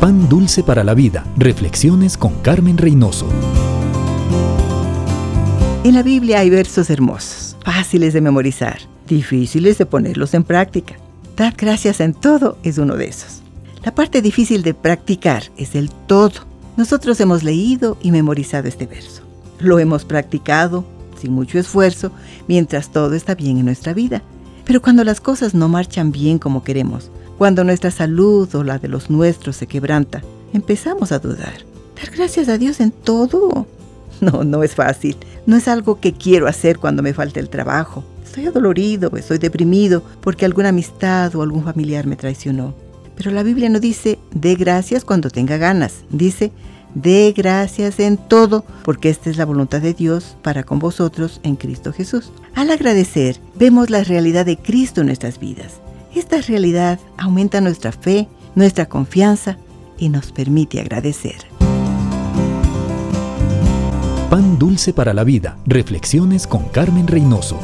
Pan Dulce para la Vida. Reflexiones con Carmen Reynoso. En la Biblia hay versos hermosos, fáciles de memorizar, difíciles de ponerlos en práctica. Dar gracias en todo es uno de esos. La parte difícil de practicar es el todo. Nosotros hemos leído y memorizado este verso. Lo hemos practicado sin mucho esfuerzo mientras todo está bien en nuestra vida. Pero cuando las cosas no marchan bien como queremos, cuando nuestra salud o la de los nuestros se quebranta, empezamos a dudar. Dar gracias a Dios en todo. No, no es fácil. No es algo que quiero hacer cuando me falta el trabajo. Estoy adolorido, estoy deprimido porque alguna amistad o algún familiar me traicionó. Pero la Biblia no dice, dé gracias cuando tenga ganas. Dice, dé gracias en todo, porque esta es la voluntad de Dios para con vosotros en Cristo Jesús. Al agradecer, vemos la realidad de Cristo en nuestras vidas. Esta realidad aumenta nuestra fe, nuestra confianza y nos permite agradecer. Pan dulce para la vida. Reflexiones con Carmen Reynoso.